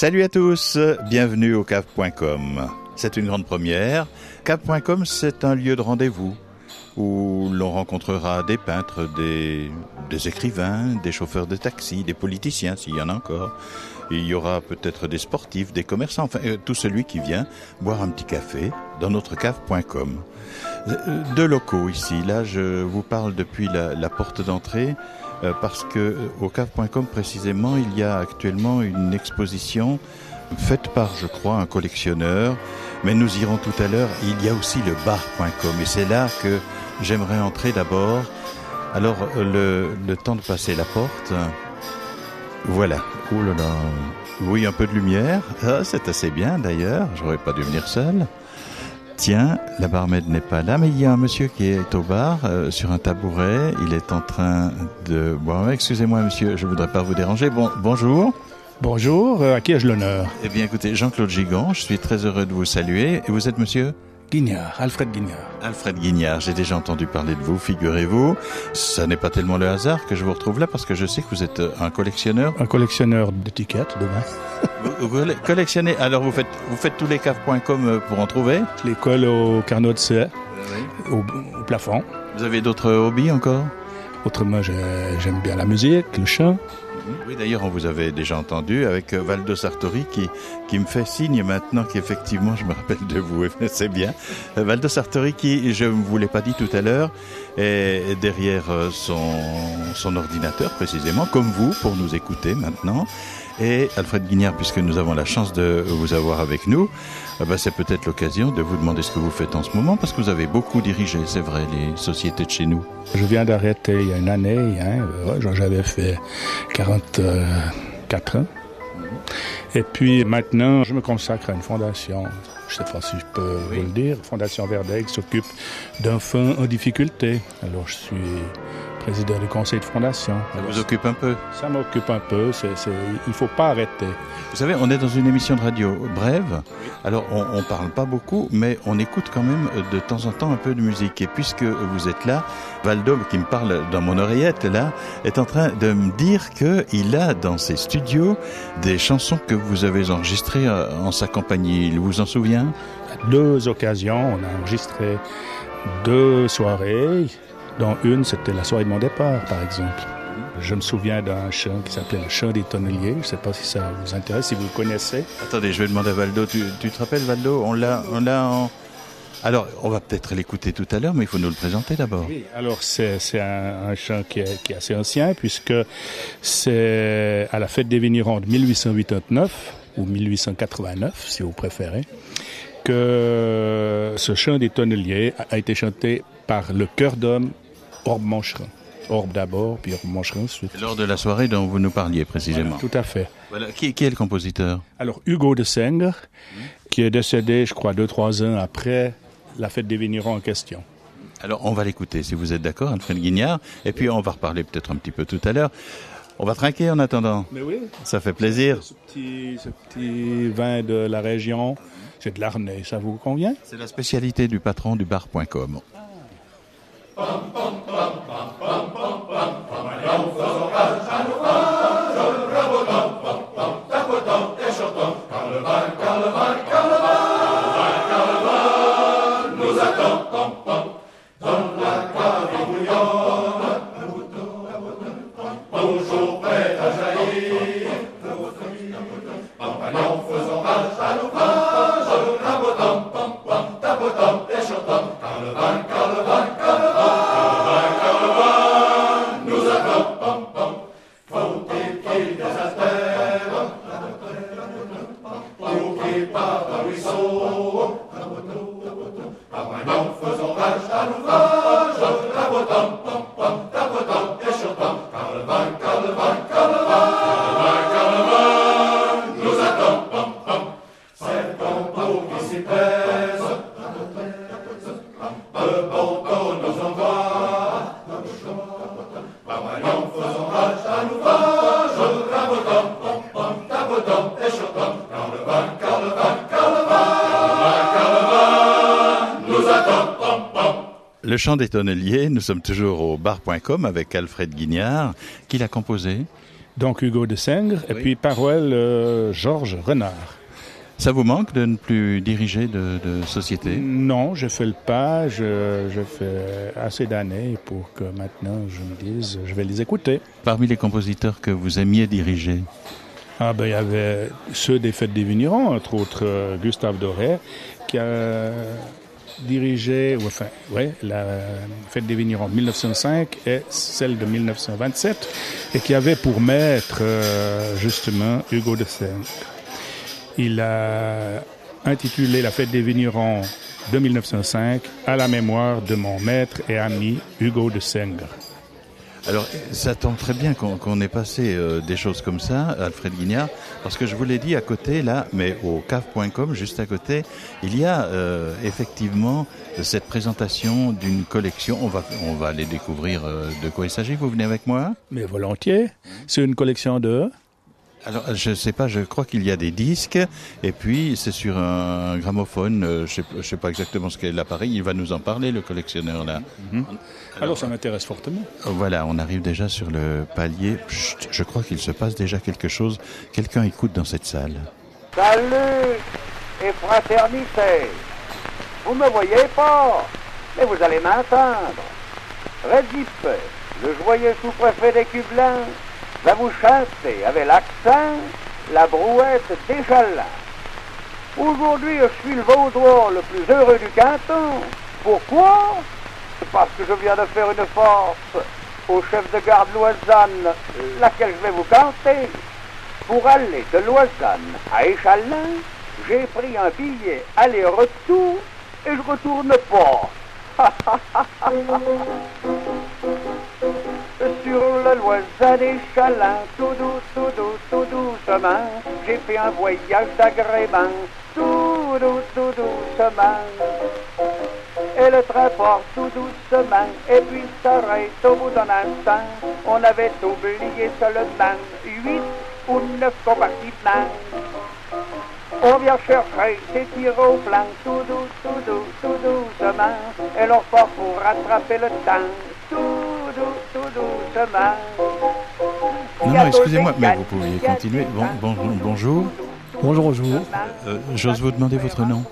Salut à tous, bienvenue au cave.com. C'est une grande première. Cave.com, c'est un lieu de rendez-vous où l'on rencontrera des peintres, des, des écrivains, des chauffeurs de taxi, des politiciens, s'il y en a encore. Il y aura peut-être des sportifs, des commerçants, enfin euh, tout celui qui vient boire un petit café dans notre cave.com. Euh, Deux locaux ici. Là, je vous parle depuis la, porte d'entrée euh, parce que euh, au cave.com précisément, il y a actuellement une exposition faite par, je crois, un collectionneur. Mais nous irons tout à l'heure. Il y a aussi le bar.com et c'est là que j'aimerais entrer d'abord. Alors, euh, le, le temps de passer la porte. Voilà. Oh là là. Oui, un peu de lumière. Ah, c'est assez bien d'ailleurs. J'aurais pas dû venir seul. Tiens, la barmaid n'est pas là, mais il y a un monsieur qui est au bar, euh, sur un tabouret. Il est en train de boire. Excusez-moi, monsieur, je voudrais pas vous déranger. Bon, bonjour. Bonjour, euh, à qui ai-je l'honneur? Eh bien, écoutez, Jean-Claude Gigant, je suis très heureux de vous saluer. Et vous êtes monsieur? Guignard, Alfred Guignard. Alfred Guignard, j'ai déjà entendu parler de vous, figurez-vous. Ça n'est pas tellement le hasard que je vous retrouve là parce que je sais que vous êtes euh, un collectionneur. Un collectionneur d'étiquettes de vin. Vous, vous collectionnez, alors vous faites, vous faites tous les caves.com euh, pour en trouver? Je les colle au carnot de CE, au, au plafond. Vous avez d'autres hobbies encore? Autrement, j'ai- j'aime bien la musique, le chant. Oui, d'ailleurs, on vous avait déjà entendu avec euh, Valdo Sartori qui, qui me fait signe maintenant qu'effectivement, je me rappelle de vous, c'est bien. Euh, Valdo Sartori qui, je ne vous l'ai pas dit tout à l'heure, est derrière euh, son, son ordinateur précisément, comme vous, pour nous écouter maintenant. Et Alfred Guignard, puisque nous avons la chance de vous avoir avec nous, eh ben, c'est peut-être l'occasion de vous demander ce que vous faites en ce moment, parce que vous avez beaucoup dirigé, c'est vrai, les sociétés de chez nous. Je viens d'arrêter il y a une année, hein, j'avais fait 44 ans. Et puis maintenant, je me consacre à une fondation, je ne sais pas si je peux vous le dire, Fondation Verdec qui s'occupe d'enfants en difficulté. Alors je suis président du conseil de fondation. Ça vous occupe un peu Ça m'occupe un peu, il faut pas arrêter. Vous savez, on est dans une émission de radio brève. Alors, on, on parle pas beaucoup, mais on écoute quand même de temps en temps un peu de musique. Et puisque vous êtes là, Valdo, qui me parle dans mon oreillette, là, est en train de me dire que il a dans ses studios des chansons que vous avez enregistrées euh, en sa compagnie. Il vous en souvient? À deux occasions, on a enregistré deux soirées, dont une, c'était la soirée de mon départ, par exemple. Je me souviens d'un chant qui s'appelait le chant des tonneliers. Je ne sais pas si ça vous intéresse, si vous le connaissez. Attendez, je vais demander à Valdo. Tu, tu te rappelles, Valdo? On l'a, on l'a en... Alors, on va peut-être l'écouter tout à l'heure, mais il faut nous le présenter d'abord. Oui, alors c'est, c'est un, un chant qui est, qui est assez ancien, puisque c'est à la fête des vignerons de 1889, ou 1889, si vous préférez, que ce chant des tonneliers a, été chanté par le chœur d'homme Orbe Moncherin. Orbe d'abord, puis Orbe Moncherin ensuite. Lors de la soirée dont vous nous parliez précisément. Tout à fait. Voilà. Qui, qui est le compositeur? Alors, Hugo de Sengre, qui est décédé, je crois, deux, trois ans après la fête des vignerons en question. Alors, on va l'écouter, si vous êtes d'accord, Alfred Guignard. Et puis, on va reparler peut-être un petit peu tout à l'heure. On va trinquer en attendant. Mais oui, Ça fait plaisir. ce petit, ce petit vin de la région, c'est de l'Arnais, ça vous convient? C'est la spécialité du patron du bar.com. bum bum bum bum bum bum bum bum. My elf was a rat and a Le chant des tonneliers, nous sommes toujours au bar.com avec Alfred Guignard, qui l'a composé. donc Hugo de Sengre, et puis Paruel euh, Georges Renard. Ça vous manque de ne plus diriger de, de société? Non, je fais le pas, je, je fais assez d'années pour que maintenant je me dise, je vais les écouter. Parmi les compositeurs que vous aimiez diriger? Ah ben, il y avait ceux des Fêtes des Vignerons, entre autres euh, Gustave Doré, qui a dirigé, enfin, ouais, la Fête des Vignerons de 1905 et celle de 1927, et qui avait pour maître euh, justement Hugo de Sengre. Il a intitulé la Fête des Vignerons de 1905 à la mémoire de mon maître et ami Hugo de Sengre. Alors, ça tombe très bien qu'on ait passé euh, des choses comme ça, Alfred Guignard, parce que je vous l'ai dit à côté, là, mais au cave.com, juste à côté, il y a euh, effectivement cette présentation d'une collection. On va, on va aller découvrir euh, de quoi il s'agit. Vous venez avec moi? Mais volontiers. C'est une collection de alors, je sais pas, je crois qu'il y a des disques, et puis c'est sur un gramophone, euh, je sais, sais pas exactement ce qu'est l'appareil, il va nous en parler, le collectionneur là. Mhm. Alors, ça m'intéresse fortement. Voilà, on arrive déjà sur le palier. je crois qu'il se passe déjà quelque chose. Quelqu'un écoute dans cette salle. Salut et fraternité. Vous me voyez pas, mais vous allez m'entendre. Redip, le joyeux sous-préfet des Cublins, va vous chanter avec l'accent la brouette déjà. Aujourd'hui, je suis le vaudois le plus heureux du canton. Pourquoi? Parce que je viens de faire une force au chef de garde Loisanne, laquelle je vais vous canter. Pour aller de Loisanne à Échalin, j'ai pris un billet aller-retour et je retourne pas. Sur le loisin des chalins, tout doux, tout doux, tout doucement, j'ai fait un voyage d'agrément, tout doux, tout doucement. Et le train part tout doucement, et puis s'arrête au bout d'un instant. On avait oublié seulement huit ou neuf compartiments. On vient chercher des tirs au flanc, tout doux, tout doux, tout doucement, et l'on part pour rattraper le temps, tout doux, tout doucement. Non, non, excusez-moi, mais vous pouvez continuer. Bon, bon, bonjour. Bonjour, bonjour. Euh, J'ose vous demander votre nom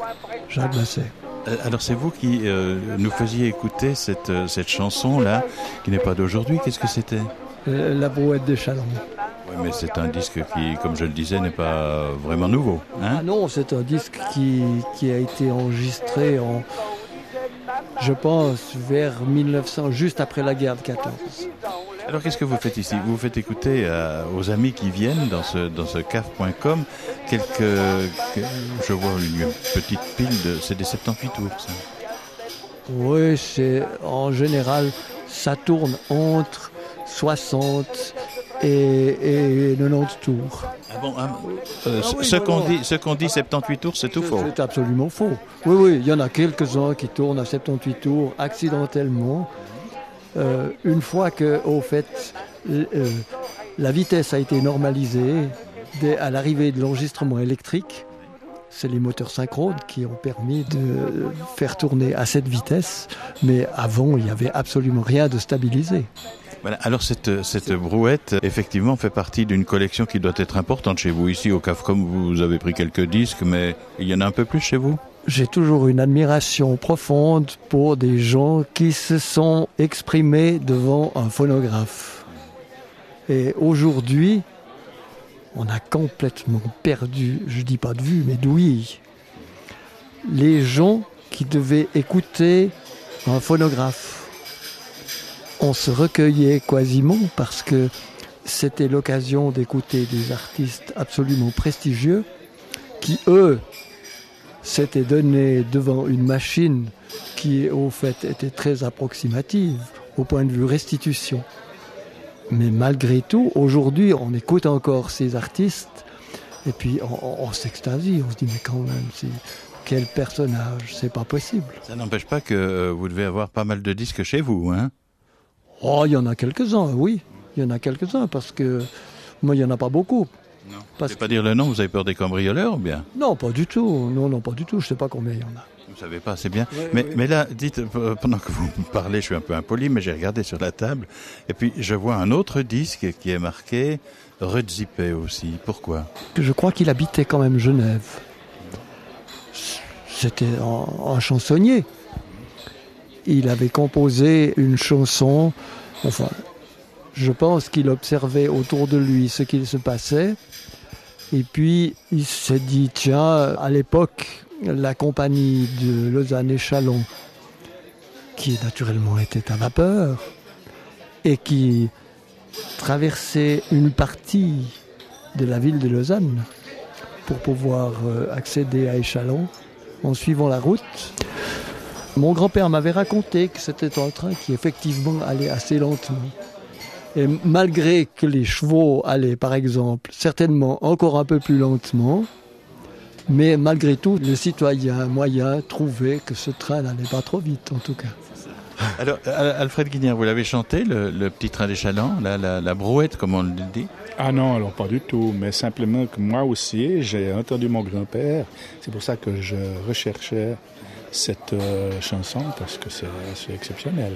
Jacques Basset. Euh, alors c'est vous qui euh, nous faisiez écouter cette, euh, cette chanson-là, qui n'est pas d'aujourd'hui. Qu'est-ce que c'était? La brouette des Chalons. Oui, mais c'est un disque qui, comme je le disais, n'est pas vraiment nouveau. Hein? Ah non, c'est un disque qui, qui a été enregistré en, je pense, vers 1900, juste après la guerre de 14. Alors qu'est-ce que vous faites ici? Vous faites écouter euh, aux amis qui viennent dans ce, dans ce caf.com quelques... Je vois une petite pile de... C'est des 78 tours, ça Oui, c'est en général, ça tourne entre 60 et, et 90 tours. Ah bon, ah, euh, ah oui, ce qu'on dit, ce qu'on dit 78 tours, c'est tout faux. C'est absolument faux. Oui, oui, il y en a quelques-uns qui tournent à 78 tours accidentellement. Euh, une fois que, au fait, euh, la vitesse a été normalisée dès à l'arrivée de l'enregistrement électrique, c'est les moteurs synchrones qui ont permis de faire tourner à cette vitesse, mais avant, il n'y avait absolument rien de stabilisé. Alors cette, brouette, effectivement, fait partie d'une collection qui doit être importante chez vous. Ici, au CAFCOM, vous avez pris quelques disques, mais il y en a un peu plus chez vous? J'ai toujours une admiration profonde pour des gens qui se sont exprimés devant un phonographe. Et aujourd'hui, on a complètement perdu, je dis pas de vue, mais d'ouïe, les gens qui devaient écouter un phonographe on se recueillait quasiment parce que c'était l'occasion d'écouter des artistes absolument prestigieux qui, eux, s'étaient donnés devant une machine qui, au fait, était très approximative au point de vue restitution. Mais malgré tout, aujourd'hui, on écoute encore ces artistes et puis on, s'extasie, on se dit mais quand même, c'est quel personnage, c'est pas possible. Ça n'empêche pas que vous devez avoir pas mal de disques chez vous, hein Oh, il y en a quelques-uns, oui. Il y en a quelques-uns parce que moi, il n'y en a pas beaucoup. Non. Parce que... pas dire le nom, vous avez peur des cambrioleurs ou bien? Non, pas du tout. Non, non, pas du tout. Je ne sais pas combien il y en a. Vous savez pas, c'est bien. mais, mais là, dites, pendant que vous me parlez, je suis un peu impoli, mais j'ai regardé sur la table, et puis je vois un autre disque qui est marqué Rudzipe aussi. Pourquoi? Je crois qu'il habitait quand même Genève. C'était un, un chansonnier. Il avait composé une chanson, enfin, je pense qu'il observait autour de lui ce qu'il se passait. Et puis, il s'est dit, tiens, à l'époque, la compagnie de Lausanne et Chalon, qui naturellement était à vapeur, et qui traversait une partie de la ville de Lausanne pour pouvoir euh, accéder à Échalon en suivant la route. Mon grand-père m'avait raconté que c'était un train qui effectivement allait assez lentement. Et malgré que les chevaux allaient, par exemple, certainement encore un peu plus lentement, mais malgré tout, le citoyen moyen trouvait que ce train n'allait pas trop vite, en tout cas. Alors, Alfred Guignard, vous l'avez chanté, le, le, petit train des chalands, la, la, la, brouette, comme on le dit? Ah non, alors pas du tout, mais simplement que moi aussi, j'ai entendu mon grand-père. C'est pour ça que je recherchais cette euh, chanson, parce que c'est exceptionnel.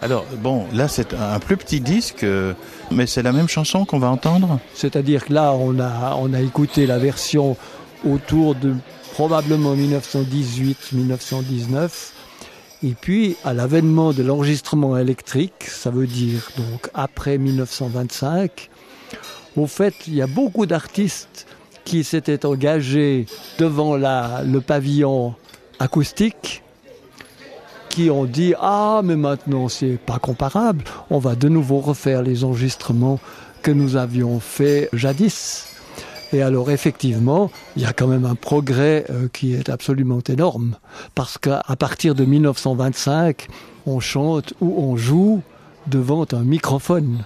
Alors, bon, là, c'est un plus petit disque, euh, mais c'est la même chanson qu'on va entendre? C'est-à-dire que là, on a, on a écouté la version autour de probablement 1918-1919. Et puis, à l'avènement de l'enregistrement électrique, ça veut dire donc après 1925, au fait, il y a beaucoup d'artistes qui s'étaient engagés devant la, le pavillon acoustique qui ont dit ah mais maintenant c'est pas comparable. On va de nouveau refaire les enregistrements que nous avions fait jadis. Et alors effectivement il y a quand même un progrès euh, qui est absolument énorme. Parce qu'à partir de 1925 on chante ou on joue devant un microphone.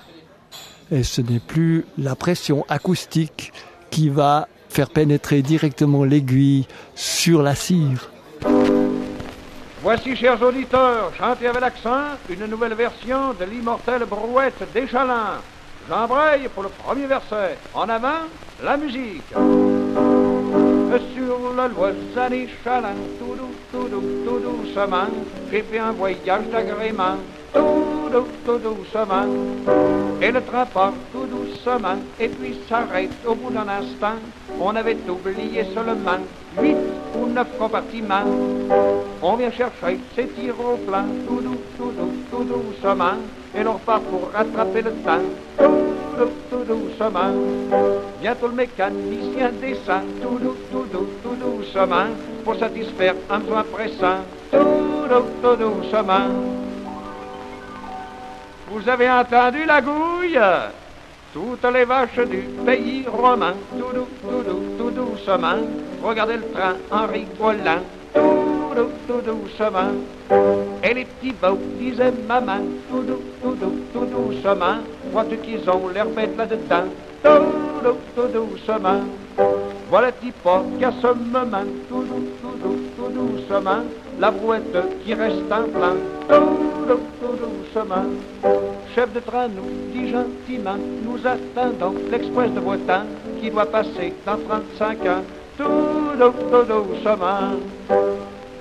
Et ce n'est plus la pression acoustique qui va faire pénétrer directement l'aiguille sur la cire Voici, chers auditeurs, chantez avec l'accent une nouvelle version de l'immortelle brouette d'échalin. J'embraye pour le premier verset. En avant, la musique. Sur le loisan échalin, tout doux, tout doux, tout doucement, j'ai fait un voyage d'agrément. Tout doux, tout doucement. Et le train part tout doucement, et puis s'arrête au bout d'un instant. On avait oublié seulement huit neuf compartiments. On vient chercher ces tirs au plein, tout doux, tout doux, tout doucement, et l'on repart pour rattraper le temps. Tout doux, tout doucement. Bientôt le mécanicien descend, tout doux, tout doux, tout doucement, pour satisfaire un besoin pressant. Tout doux, tout doucement. Vous avez entendu la gouille? Toutes les vaches du pays romain, tout doux, tout doux, tout doucement, regardez le train en rigolant, tout doux, tout doucement. Et les petits veaux disaient maman, tout doux, tout doux, tout doucement, vois-tu qu'ils ont l'air bêtes là-dedans, tout doux, tout doucement. Voilà petit pas qu'à ce moment, tout doux, tout doux, tout doucement, la brouette qui reste en plein, tout doux, tout doucement. Chef de train nous dit gentiment, nous attendons l'express de Bretagne qui doit passer dans 35 ans, tout tout doucement.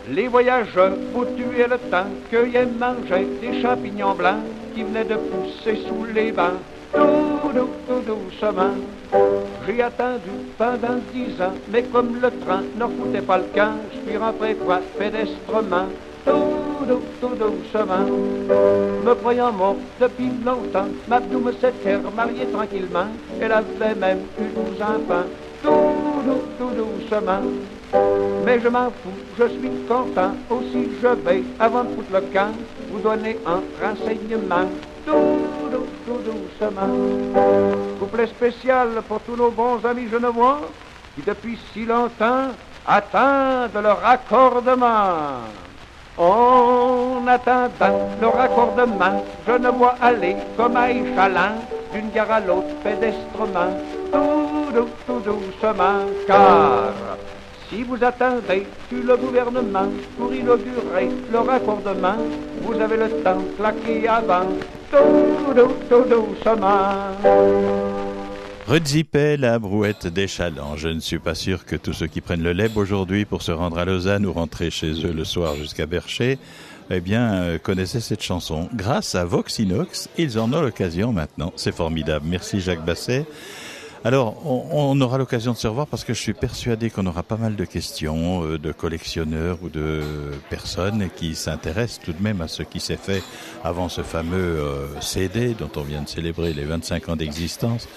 Les voyageurs, pour tuer le temps, cueillaient manger des champignons blancs qui venaient de pousser sous les bancs, tout doux, tout doucement. J'ai attendu pendant dix ans, mais comme le train ne foutait pas le camp, je suis rentré quoi pédestrement, tout doux, tout doucement. Me croyant mort depuis longtemps, Mabdou me s'était marié tranquillement, elle avait même eu douze enfants, tout doucement. Mais je m'en fous, je suis content, aussi je vais, avant de foutre le camp, vous donner un renseignement, tout doux, tout doucement. Couplet spécial pour tous nos bons amis genevois qui depuis si longtemps attendent le raccordement. En attendant le raccordement, je ne vois aller comme à échalant d'une gare à l'autre pédestrement, tout tout doucement, car si vous attendez tout le gouvernement pour inaugurer le raccordement, vous avez le temps de claquer avant, tout doux, tout doucement. Redzipet, la brouette des chalands. Je ne suis pas sûr que tous ceux qui prennent le leb aujourd'hui pour se rendre à Lausanne ou rentrer chez eux le soir jusqu'à Bercher, eh bien, euh, connaissaient cette chanson. Grâce à Voxinox, ils en ont l'occasion maintenant. C'est formidable. Merci Jacques Basset. Alors, on, aura l'occasion de se revoir parce que je suis persuadé qu'on aura pas mal de questions euh, de collectionneurs ou de personnes qui s'intéressent tout de même à ce qui s'est fait avant ce fameux euh, CD dont on vient de célébrer les 25 ans d'existence.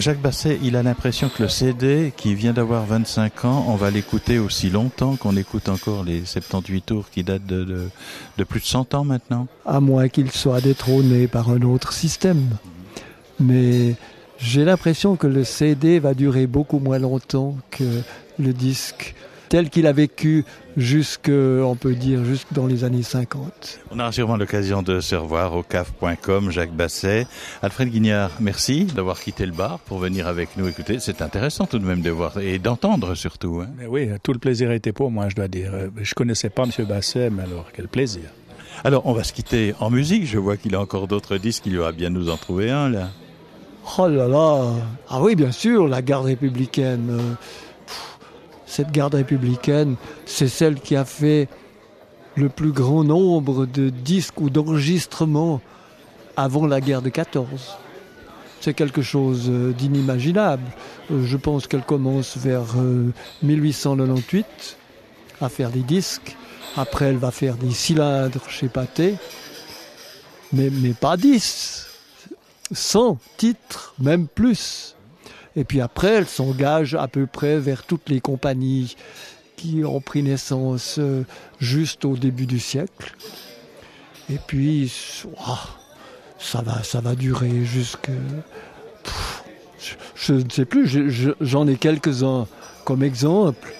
Jacques Basset, il a l'impression que le CD, qui vient d'avoir 25 ans, on va l'écouter aussi longtemps qu'on écoute encore les 78 tours qui datent de, de plus de 100 ans maintenant. À moins qu'il soit détrôné par un autre système. Mais j'ai l'impression que le CD va durer beaucoup moins longtemps que le disque tel qu'il a vécu jusque, on peut dire, jusque dans les années 50. On aura sûrement l'occasion de se revoir au caf.com, Jacques Basset. Alfred Guignard, merci d'avoir quitté le bar pour venir avec nous écouter. C'est intéressant tout de même de voir et d'entendre surtout. Hein. Mais oui, tout le plaisir était pour moi, je dois dire. Je connaissais pas M. Basset, mais alors quel plaisir. Alors, on va se quitter en musique. Je vois qu'il a encore d'autres disques. Il y aura bien nous en trouver un, là. Oh là là Ah oui, bien sûr, la garde républicaine. Euh, cette garde républicaine, c'est celle qui a fait le plus grand nombre de disques ou d'enregistrements avant la guerre de 14. C'est quelque chose euh, d'inimaginable. Euh, je pense qu'elle commence vers 1898 à faire des disques. Après, elle va faire des cylindres chez Pathé. Mais, mais pas 10. 100 titres, même plus. Et puis après, elle s'engage à peu près vers toutes les compagnies qui ont pris naissance euh, juste au début du siècle. Et puis, ça, va, ça va durer jusque... je, ne sais plus, j'en ai quelques-uns comme exemple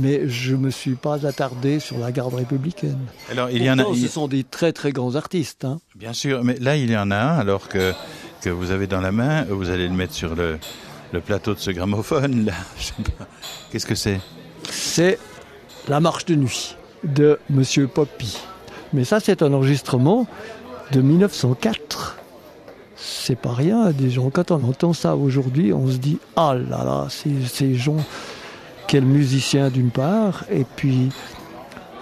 mais je ne me suis pas attardé sur la garde républicaine. Alors, il y en a, ce sont des très très grands artistes. Hein. Bien sûr, mais là, il y en a un, alors que que vous avez dans la main, vous allez le mettre sur le, plateau de ce gramophone. Là. Qu'est-ce que c'est? C'est la marche de nuit de Monsieur Poppy. Mais ça, c'est un enregistrement de 1904. C'est pas rien, des gens. Quand on entend ça aujourd'hui, on se dit ah là là, ces, gens, quel musicien d'une part, et puis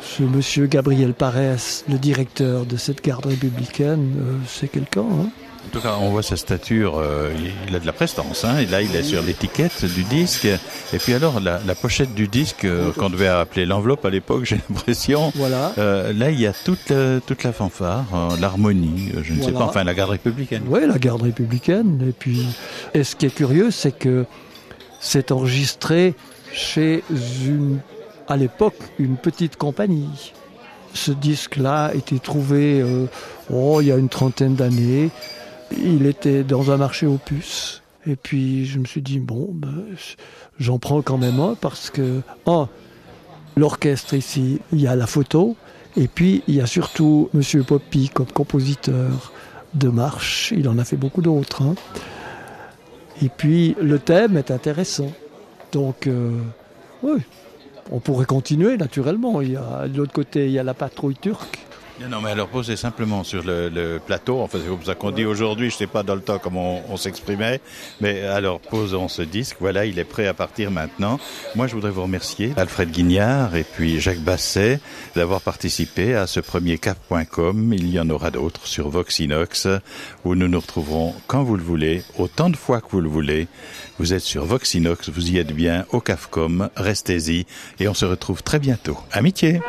ce monsieur Gabriel Parès, le directeur de cette garde républicaine, euh, c'est quelqu'un. Hein en tout cas, on voit sa stature, euh, il a de la prestance. Hein, et là, il est sur l'étiquette du disque. Et puis alors, la, pochette du disque, euh, qu'on devait appeler l'enveloppe à l'époque, j'ai l'impression. Voilà. Euh, là, il y a toute, toute la fanfare, l'harmonie, je ne sais pas, enfin la garde républicaine. Oui, la garde républicaine. Et puis, et ce qui est curieux, c'est que c'est enregistré chez une, à l'époque, une petite compagnie. Ce disque-là a été trouvé oh, il y a une trentaine d'années il était dans un marché aux puces. Et puis je me suis dit, bon, ben, j'en prends quand même un parce que, oh, l'orchestre ici, il y a la photo, et puis il y a surtout Monsieur Poppy comme compositeur de marche, il en a fait beaucoup d'autres. Hein. Et puis le thème est intéressant. Donc, euh, oui, on pourrait continuer naturellement. Il y a, de l'autre côté, il y a la patrouille turque. Non, mais alors posez simplement sur le, plateau, enfin c'est comme ça qu'on dit aujourd'hui, je ne sais pas dans le temps comment on, s'exprimait, mais alors posons ce disque, voilà, il est prêt à partir maintenant. Moi je voudrais vous remercier, Alfred Guignard et puis Jacques Basset, d'avoir participé à ce premier cap.com. Il y en aura d'autres sur Voxinox, où nous nous retrouverons quand vous le voulez, autant de fois que vous le voulez. Vous êtes sur Voxinox, vous y êtes bien, au CAFCOM, restez-y, et on se retrouve très bientôt. Amitié!